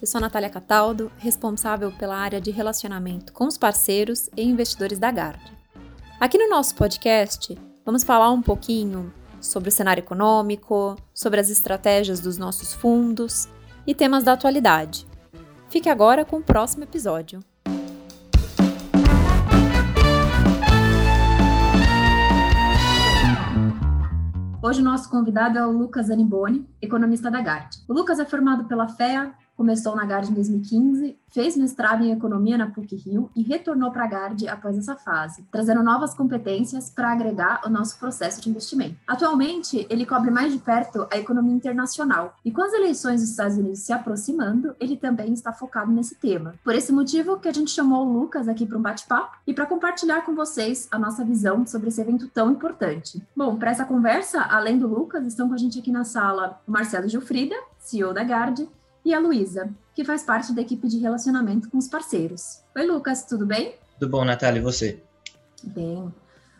eu sou Natália Cataldo, responsável pela área de relacionamento com os parceiros e investidores da Gard. Aqui no nosso podcast, vamos falar um pouquinho sobre o cenário econômico, sobre as estratégias dos nossos fundos e temas da atualidade. Fique agora com o próximo episódio. Hoje o nosso convidado é o Lucas Aniboni, economista da GARD. O Lucas é formado pela FEA, começou na GARD em 2015, fez mestrado em economia na PUC-Rio e retornou para a GARD após essa fase, trazendo novas competências para agregar o nosso processo de investimento. Atualmente, ele cobre mais de perto a economia internacional e com as eleições dos Estados Unidos se aproximando, ele também está focado nesse tema. Por esse motivo que a gente chamou o Lucas aqui para um bate-papo e para compartilhar com vocês a nossa visão sobre esse evento tão importante. Bom, para essa conversa, além do Lucas, estão com a gente aqui na sala o Marcelo Gilfrida, CEO da GARD, e a Luísa, que faz parte da equipe de relacionamento com os parceiros. Oi, Lucas, tudo bem? Tudo bom, Natália, e você? Bem.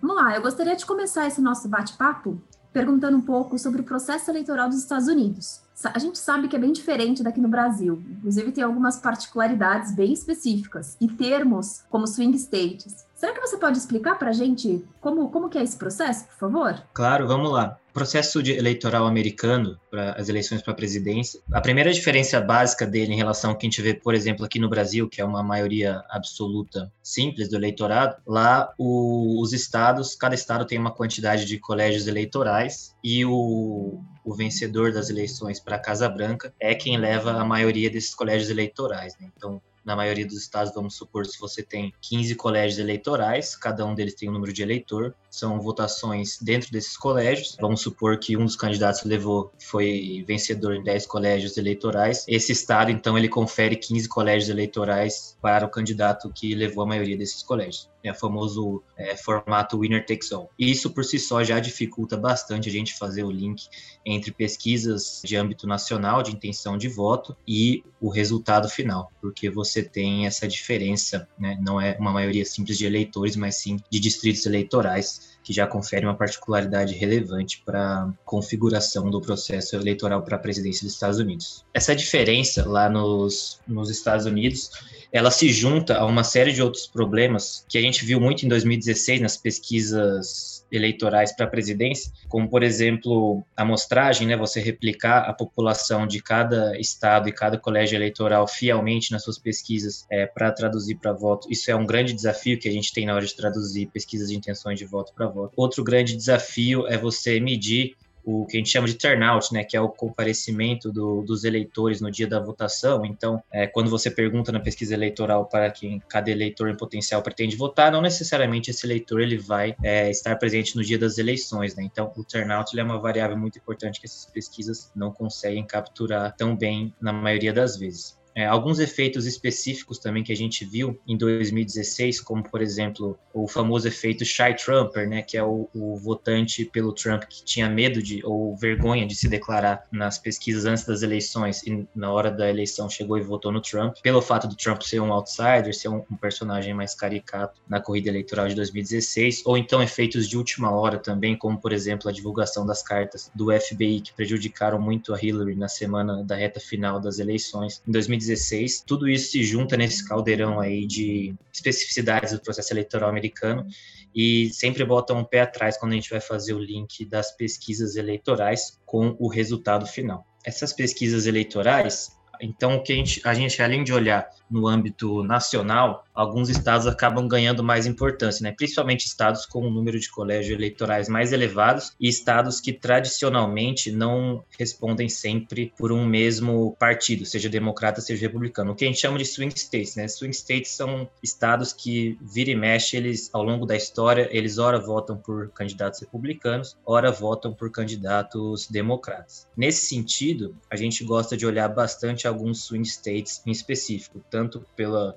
Vamos lá, eu gostaria de começar esse nosso bate-papo perguntando um pouco sobre o processo eleitoral dos Estados Unidos. A gente sabe que é bem diferente daqui no Brasil, inclusive tem algumas particularidades bem específicas e termos como swing states. Será que você pode explicar para a gente como, como que é esse processo, por favor? Claro, vamos lá. Processo eleitoral americano para as eleições para a presidência, a primeira diferença básica dele em relação ao que a gente vê, por exemplo, aqui no Brasil, que é uma maioria absoluta simples do eleitorado, lá o, os estados, cada estado tem uma quantidade de colégios eleitorais e o, o vencedor das eleições para a Casa Branca é quem leva a maioria desses colégios eleitorais. Né? Então, na maioria dos estados, vamos supor, se você tem 15 colégios eleitorais, cada um deles tem um número de eleitor, são votações dentro desses colégios. Vamos supor que um dos candidatos levou, foi vencedor em 10 colégios eleitorais. Esse estado, então, ele confere 15 colégios eleitorais para o candidato que levou a maioria desses colégios é o famoso é, formato winner takes all. Isso por si só já dificulta bastante a gente fazer o link entre pesquisas de âmbito nacional de intenção de voto e o resultado final, porque você tem essa diferença, né? não é uma maioria simples de eleitores, mas sim de distritos eleitorais que já confere uma particularidade relevante para a configuração do processo eleitoral para a presidência dos Estados Unidos. Essa diferença lá nos, nos Estados Unidos ela se junta a uma série de outros problemas que a gente viu muito em 2016 nas pesquisas eleitorais para a presidência, como por exemplo a amostragem, né, você replicar a população de cada estado e cada colégio eleitoral fielmente nas suas pesquisas é, para traduzir para voto. Isso é um grande desafio que a gente tem na hora de traduzir pesquisas de intenções de voto para voto. Outro grande desafio é você medir o que a gente chama de turnout, né, que é o comparecimento do, dos eleitores no dia da votação. Então, é, quando você pergunta na pesquisa eleitoral para quem cada eleitor em potencial pretende votar, não necessariamente esse eleitor ele vai é, estar presente no dia das eleições. Né? Então, o turnout é uma variável muito importante que essas pesquisas não conseguem capturar tão bem na maioria das vezes. É, alguns efeitos específicos também que a gente viu em 2016, como por exemplo o famoso efeito shy Trumper, né, que é o, o, votante pelo Trump que tinha medo de ou vergonha de se declarar nas pesquisas antes das eleições e na hora da eleição chegou e votou no Trump, pelo fato do Trump ser um outsider, ser um, um personagem mais caricato na corrida eleitoral de 2016, ou então efeitos de última hora também, como por exemplo a divulgação das cartas do FBI que prejudicaram muito a Hillary na semana da reta final das eleições. Em 2016 2016. Tudo isso se junta nesse caldeirão aí de especificidades do processo eleitoral americano e sempre bota um pé atrás quando a gente vai fazer o link das pesquisas eleitorais com o resultado final. Essas pesquisas eleitorais, então, o que a gente, a gente, além de olhar no âmbito nacional, alguns estados acabam ganhando mais importância, né? principalmente estados com um número de colégios eleitorais mais elevados e estados que tradicionalmente não respondem sempre por um mesmo partido, seja democrata, seja republicano, o que a gente chama de swing states. Né? Swing states são estados que vira e mexe, eles, ao longo da história, eles ora votam por candidatos republicanos, ora votam por candidatos democratas. Nesse sentido, a gente gosta de olhar bastante alguns swing states em específico, tanto pela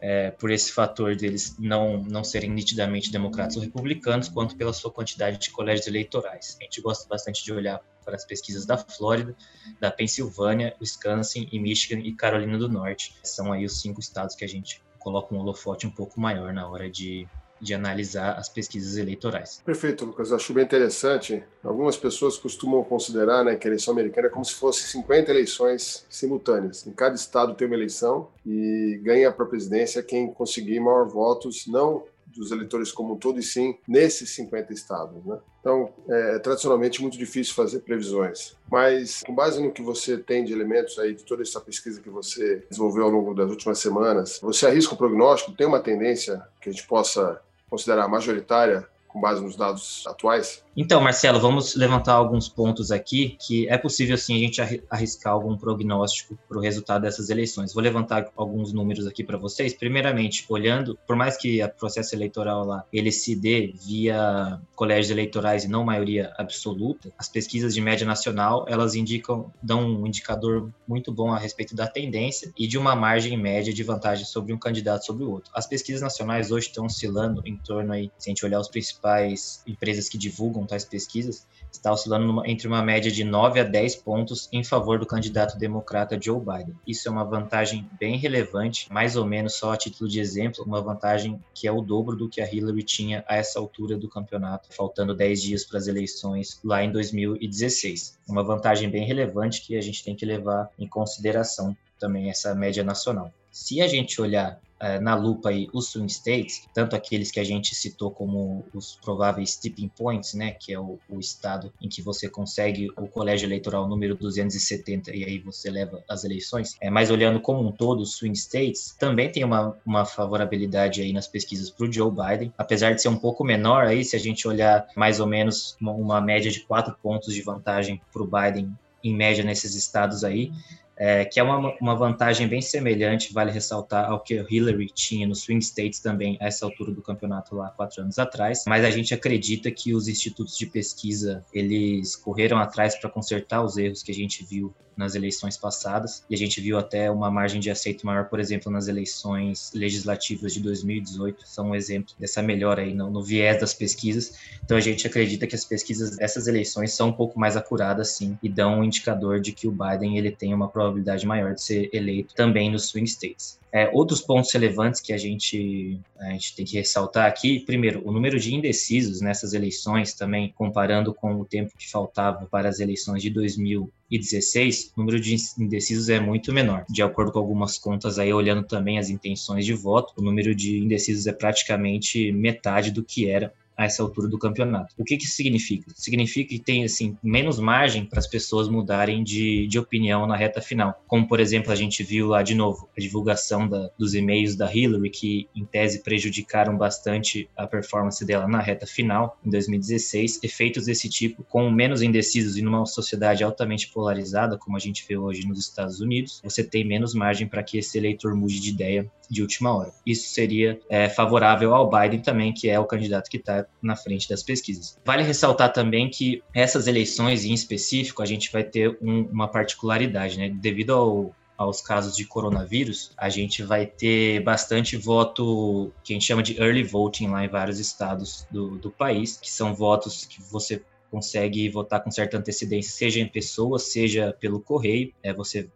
é, por esse fator deles não, não serem nitidamente democratas ou republicanos, quanto pela sua quantidade de colégios eleitorais. A gente gosta bastante de olhar para as pesquisas da Flórida, da Pensilvânia, Wisconsin e Michigan e Carolina do Norte. São aí os cinco estados que a gente coloca um holofote um pouco maior na hora de de analisar as pesquisas eleitorais. Perfeito, Lucas. Acho bem interessante. Algumas pessoas costumam considerar né, que a eleição americana é como se fosse 50 eleições simultâneas. Em cada estado tem uma eleição e ganha para a presidência quem conseguir maior votos, não dos eleitores como um todo, e sim nesses 50 estados. Né? Então, é, é tradicionalmente muito difícil fazer previsões. Mas, com base no que você tem de elementos aí, de toda essa pesquisa que você desenvolveu ao longo das últimas semanas, você arrisca um prognóstico? Tem uma tendência que a gente possa considerar majoritária com base nos dados atuais? Então, Marcelo, vamos levantar alguns pontos aqui que é possível sim a gente arriscar algum prognóstico para o resultado dessas eleições. Vou levantar alguns números aqui para vocês. Primeiramente, olhando, por mais que o processo eleitoral lá ele se dê via colégios eleitorais e não maioria absoluta, as pesquisas de média nacional elas indicam dão um indicador muito bom a respeito da tendência e de uma margem média de vantagem sobre um candidato sobre o outro. As pesquisas nacionais hoje estão oscilando em torno aí, se a gente olhar os principais empresas que divulgam tais pesquisas, está oscilando numa, entre uma média de 9 a 10 pontos em favor do candidato democrata Joe Biden. Isso é uma vantagem bem relevante, mais ou menos só a título de exemplo, uma vantagem que é o dobro do que a Hillary tinha a essa altura do campeonato, faltando 10 dias para as eleições lá em 2016. Uma vantagem bem relevante que a gente tem que levar em consideração também essa média nacional. Se a gente olhar uh, na lupa aí os swing states, tanto aqueles que a gente citou como os prováveis tipping points, né, que é o, o, estado em que você consegue o colégio eleitoral número 270 e aí você leva as eleições, é, mas olhando como um todo os swing states, também tem uma, uma favorabilidade aí nas pesquisas para o Joe Biden, apesar de ser um pouco menor aí, se a gente olhar mais ou menos uma, uma média de quatro pontos de vantagem para o Biden em média nesses estados aí, é, que é uma, uma vantagem bem semelhante, vale ressaltar, ao que o Hillary tinha no Swing States também, a essa altura do campeonato lá, quatro anos atrás. Mas a gente acredita que os institutos de pesquisa, eles correram atrás para consertar os erros que a gente viu nas eleições passadas, e a gente viu até uma margem de aceito maior, por exemplo, nas eleições legislativas de 2018, são um exemplo dessa melhora aí no, no viés das pesquisas. Então a gente acredita que as pesquisas dessas eleições são um pouco mais acuradas, sim, e dão um indicador de que o Biden ele tem uma probabilidade maior de ser eleito também nos swing states. É, outros pontos relevantes que a gente, a gente tem que ressaltar aqui, primeiro, o número de indecisos nessas eleições, também comparando com o tempo que faltava para as eleições de 2016, o número de indecisos é muito menor. De acordo com algumas contas aí, olhando também as intenções de voto, o número de indecisos é praticamente metade do que era a essa altura do campeonato. O que, que isso significa? Significa que tem assim menos margem para as pessoas mudarem de, de opinião na reta final. Como, por exemplo, a gente viu lá de novo a divulgação da, dos e-mails da Hillary, que em tese prejudicaram bastante a performance dela na reta final, em 2016. Efeitos desse tipo, com menos indecisos e numa sociedade altamente polarizada, como a gente vê hoje nos Estados Unidos, você tem menos margem para que esse eleitor mude de ideia de última hora. Isso seria é, favorável ao Biden também, que é o candidato que está na frente das pesquisas. Vale ressaltar também que essas eleições, em específico, a gente vai ter um, uma particularidade, né? Devido ao, aos casos de coronavírus, a gente vai ter bastante voto que a gente chama de early voting lá em vários estados do, do país, que são votos que você consegue votar com certa antecedência, seja em pessoa, seja pelo correio. É, você,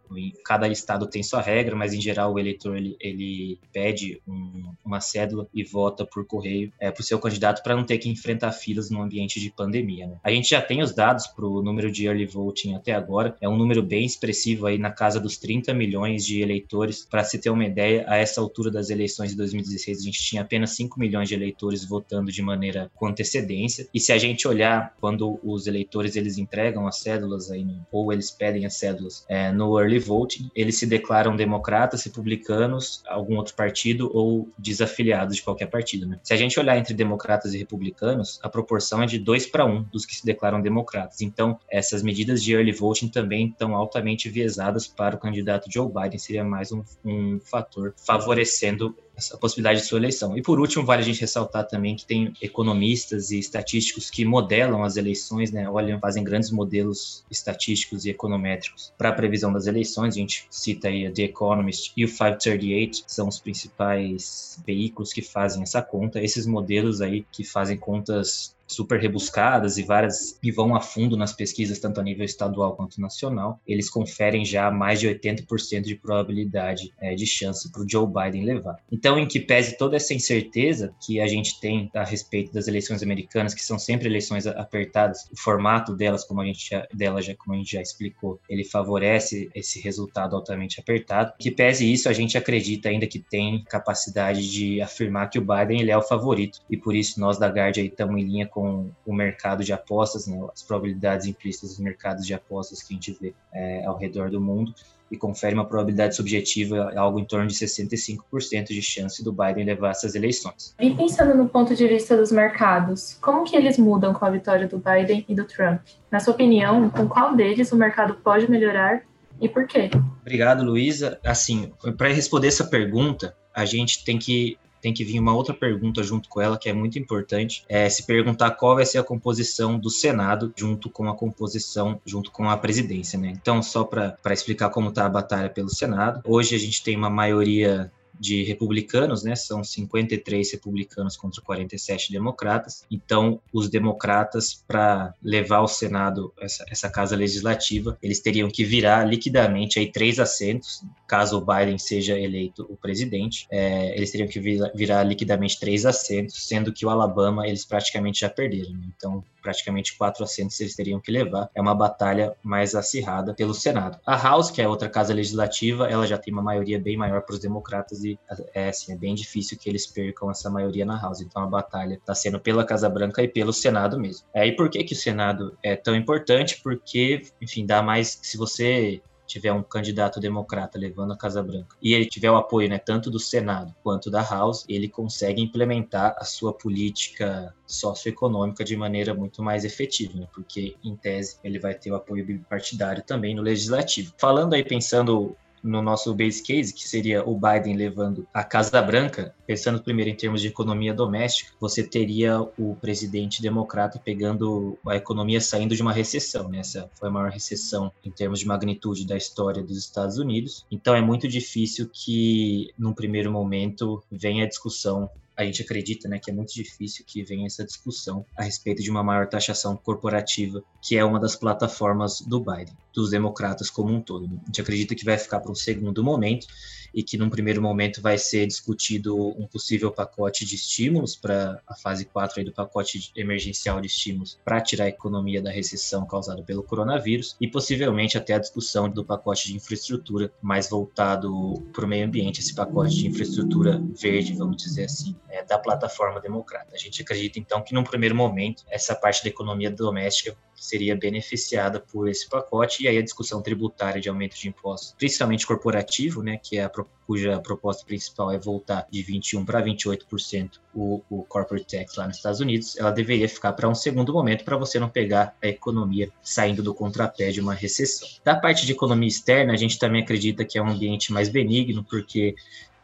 cada estado tem sua regra, mas em geral o eleitor ele, ele pede um, uma cédula e vota por correio é, para o seu candidato para não ter que enfrentar filas no ambiente de pandemia. Né? A gente já tem os dados para o número de early voting até agora, é um número bem expressivo aí na casa dos 30 milhões de eleitores. Para se ter uma ideia, a essa altura das eleições de 2016 a gente tinha apenas 5 milhões de eleitores votando de maneira com antecedência. E se a gente olhar quando quando os eleitores eles entregam as cédulas aí, ou eles pedem as cédulas é, no early voting, eles se declaram democratas, republicanos, algum outro partido ou desafiliados de qualquer partido. Né? Se a gente olhar entre democratas e republicanos, a proporção é de 2 para 1 um dos que se declaram democratas. Então, essas medidas de early voting também estão altamente viesadas para o candidato Joe Biden, seria mais um, um fator favorecendo essa possibilidade de sua eleição. E por último, vale a gente ressaltar também que tem economistas e estatísticos que modelam as eleições, né? Olham, fazem grandes modelos estatísticos e econométricos para a previsão das eleições. A gente cita aí a The Economist e o 538, são os principais veículos que fazem essa conta. Esses modelos aí que fazem contas super rebuscadas e várias e vão a fundo nas pesquisas, tanto a nível estadual quanto nacional, eles conferem já mais de 80% de probabilidade é, de chance para o Joe Biden levar. Então, em que pese toda essa incerteza que a gente tem a respeito das eleições americanas, que são sempre eleições apertadas, o formato delas, como a gente já, dela já, como a gente já explicou, ele favorece esse resultado altamente apertado. Que pese isso, a gente acredita ainda que tem capacidade de afirmar que o Biden ele é o favorito e por isso nós da Guard aí estamos em linha com o mercado de apostas, né, as probabilidades implícitas dos mercados de apostas que a gente vê é, ao redor do mundo e confere uma probabilidade subjetiva algo em torno de 65% de chance do Biden levar essas eleições. E pensando no ponto de vista dos mercados, como que eles mudam com a vitória do Biden e do Trump? Na sua opinião, com qual deles o mercado pode melhorar e por quê? Obrigado, Luísa. Assim, para responder essa pergunta, a gente tem que tem que vir uma outra pergunta junto com ela, que é muito importante, é se perguntar qual vai ser a composição do Senado junto com a composição, junto com a presidência, né? Então, só para explicar como está a batalha pelo Senado, hoje a gente tem uma maioria de republicanos, né? São 53 republicanos contra 47 democratas. Então, os democratas, para levar ao Senado essa, essa casa legislativa, eles teriam que virar liquidamente aí três assentos, caso o Biden seja eleito o presidente. É, eles teriam que virar, virar liquidamente três assentos, sendo que o Alabama eles praticamente já perderam. Né? Então, praticamente quatro assentos eles teriam que levar. É uma batalha mais acirrada pelo Senado. A House, que é outra casa legislativa, ela já tem uma maioria bem maior para os democratas e é, assim, é bem difícil que eles percam essa maioria na House. Então a batalha está sendo pela Casa Branca e pelo Senado mesmo. É, e por que, que o Senado é tão importante? Porque, enfim, dá mais. Se você tiver um candidato democrata levando a Casa Branca e ele tiver o apoio né, tanto do Senado quanto da House, ele consegue implementar a sua política socioeconômica de maneira muito mais efetiva, né, porque em tese ele vai ter o apoio bipartidário também no legislativo. Falando aí, pensando no nosso base case, que seria o Biden levando a Casa Branca, pensando primeiro em termos de economia doméstica, você teria o presidente democrata pegando a economia saindo de uma recessão. Né? Essa foi a maior recessão em termos de magnitude da história dos Estados Unidos. Então é muito difícil que, num primeiro momento, venha a discussão a gente acredita né, que é muito difícil que venha essa discussão a respeito de uma maior taxação corporativa, que é uma das plataformas do Biden, dos democratas como um todo. A gente acredita que vai ficar para um segundo momento e que num primeiro momento vai ser discutido um possível pacote de estímulos para a fase 4 aí do pacote emergencial de estímulos para tirar a economia da recessão causada pelo coronavírus e possivelmente até a discussão do pacote de infraestrutura mais voltado para o meio ambiente, esse pacote de infraestrutura verde, vamos dizer assim, é, da plataforma democrata. A gente acredita então que num primeiro momento essa parte da economia doméstica seria beneficiada por esse pacote, e aí a discussão tributária de aumento de impostos, principalmente corporativo, né, que é a cuja proposta principal é voltar de 21 para 28% o, o corporate tax lá nos Estados Unidos, ela deveria ficar para um segundo momento para você não pegar a economia saindo do contrapé de uma recessão. Da parte de economia externa, a gente também acredita que é um ambiente mais benigno, porque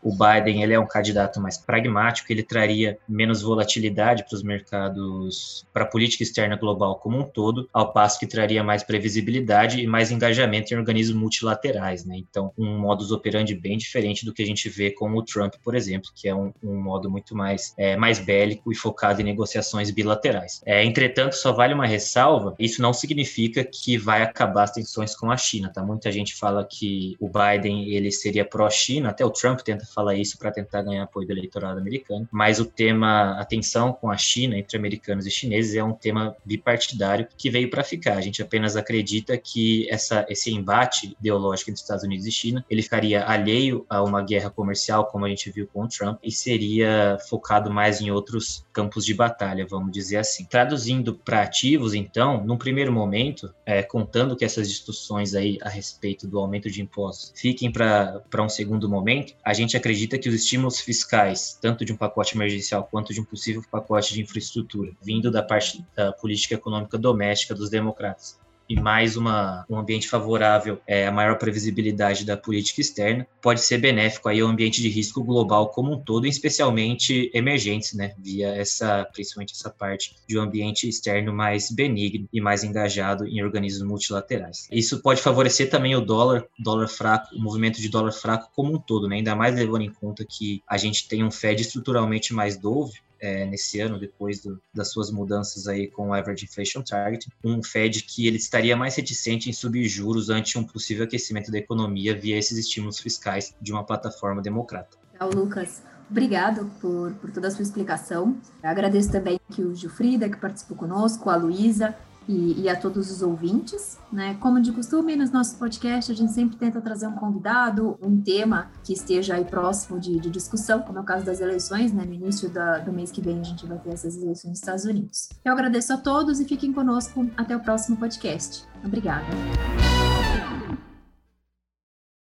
o Biden ele é um candidato mais pragmático, ele traria menos volatilidade para os mercados, para a política externa global como um todo, ao passo que traria mais previsibilidade e mais engajamento em organismos multilaterais, né? Então, um modus operandi bem diferente do que a gente vê com o Trump, por exemplo, que é um, um modo muito mais, é, mais bélico e focado em negociações bilaterais. É, entretanto, só vale uma ressalva, isso não significa que vai acabar as tensões com a China, tá? Muita gente fala que o Biden ele seria pró-China, até o Trump tenta fala isso para tentar ganhar apoio do eleitorado americano, mas o tema a tensão com a China entre americanos e chineses é um tema bipartidário que veio para ficar. A gente apenas acredita que essa, esse embate ideológico entre Estados Unidos e China ele ficaria alheio a uma guerra comercial, como a gente viu com o Trump, e seria focado mais em outros campos de batalha, vamos dizer assim. Traduzindo para ativos, então, num primeiro momento, é, contando que essas discussões aí a respeito do aumento de impostos fiquem para um segundo momento, a gente acredita que os estímulos fiscais, tanto de um pacote emergencial quanto de um possível pacote de infraestrutura, vindo da parte da política econômica doméstica dos democratas, e mais uma, um ambiente favorável é, a maior previsibilidade da política externa, pode ser benéfico aí ao ambiente de risco global como um todo, especialmente emergentes, né, via essa, principalmente essa parte de um ambiente externo mais benigno e mais engajado em organismos multilaterais. Isso pode favorecer também o dólar, dólar fraco, o movimento de dólar fraco como um todo, né, ainda mais levando em conta que a gente tem um Fed estruturalmente mais dove, é, nesse ano, depois do, das suas mudanças aí com o Average Inflation Target, um Fed que ele estaria mais reticente em subir juros ante um possível aquecimento da economia via esses estímulos fiscais de uma plataforma democrata. Lucas. Obrigado por, por toda a sua explicação. Eu agradeço também que o Gilfrida, que participou conosco, a Luísa, e, e, a todos os ouvintes. Né? Como de costume, nos nossos podcasts, a gente sempre tenta trazer um convidado, um tema que esteja aí próximo de, de discussão, como é o caso das eleições, né? no início da, do mês que vem a gente vai ter essas eleições nos Estados Unidos. Eu agradeço a todos e fiquem conosco até o próximo podcast. Obrigada.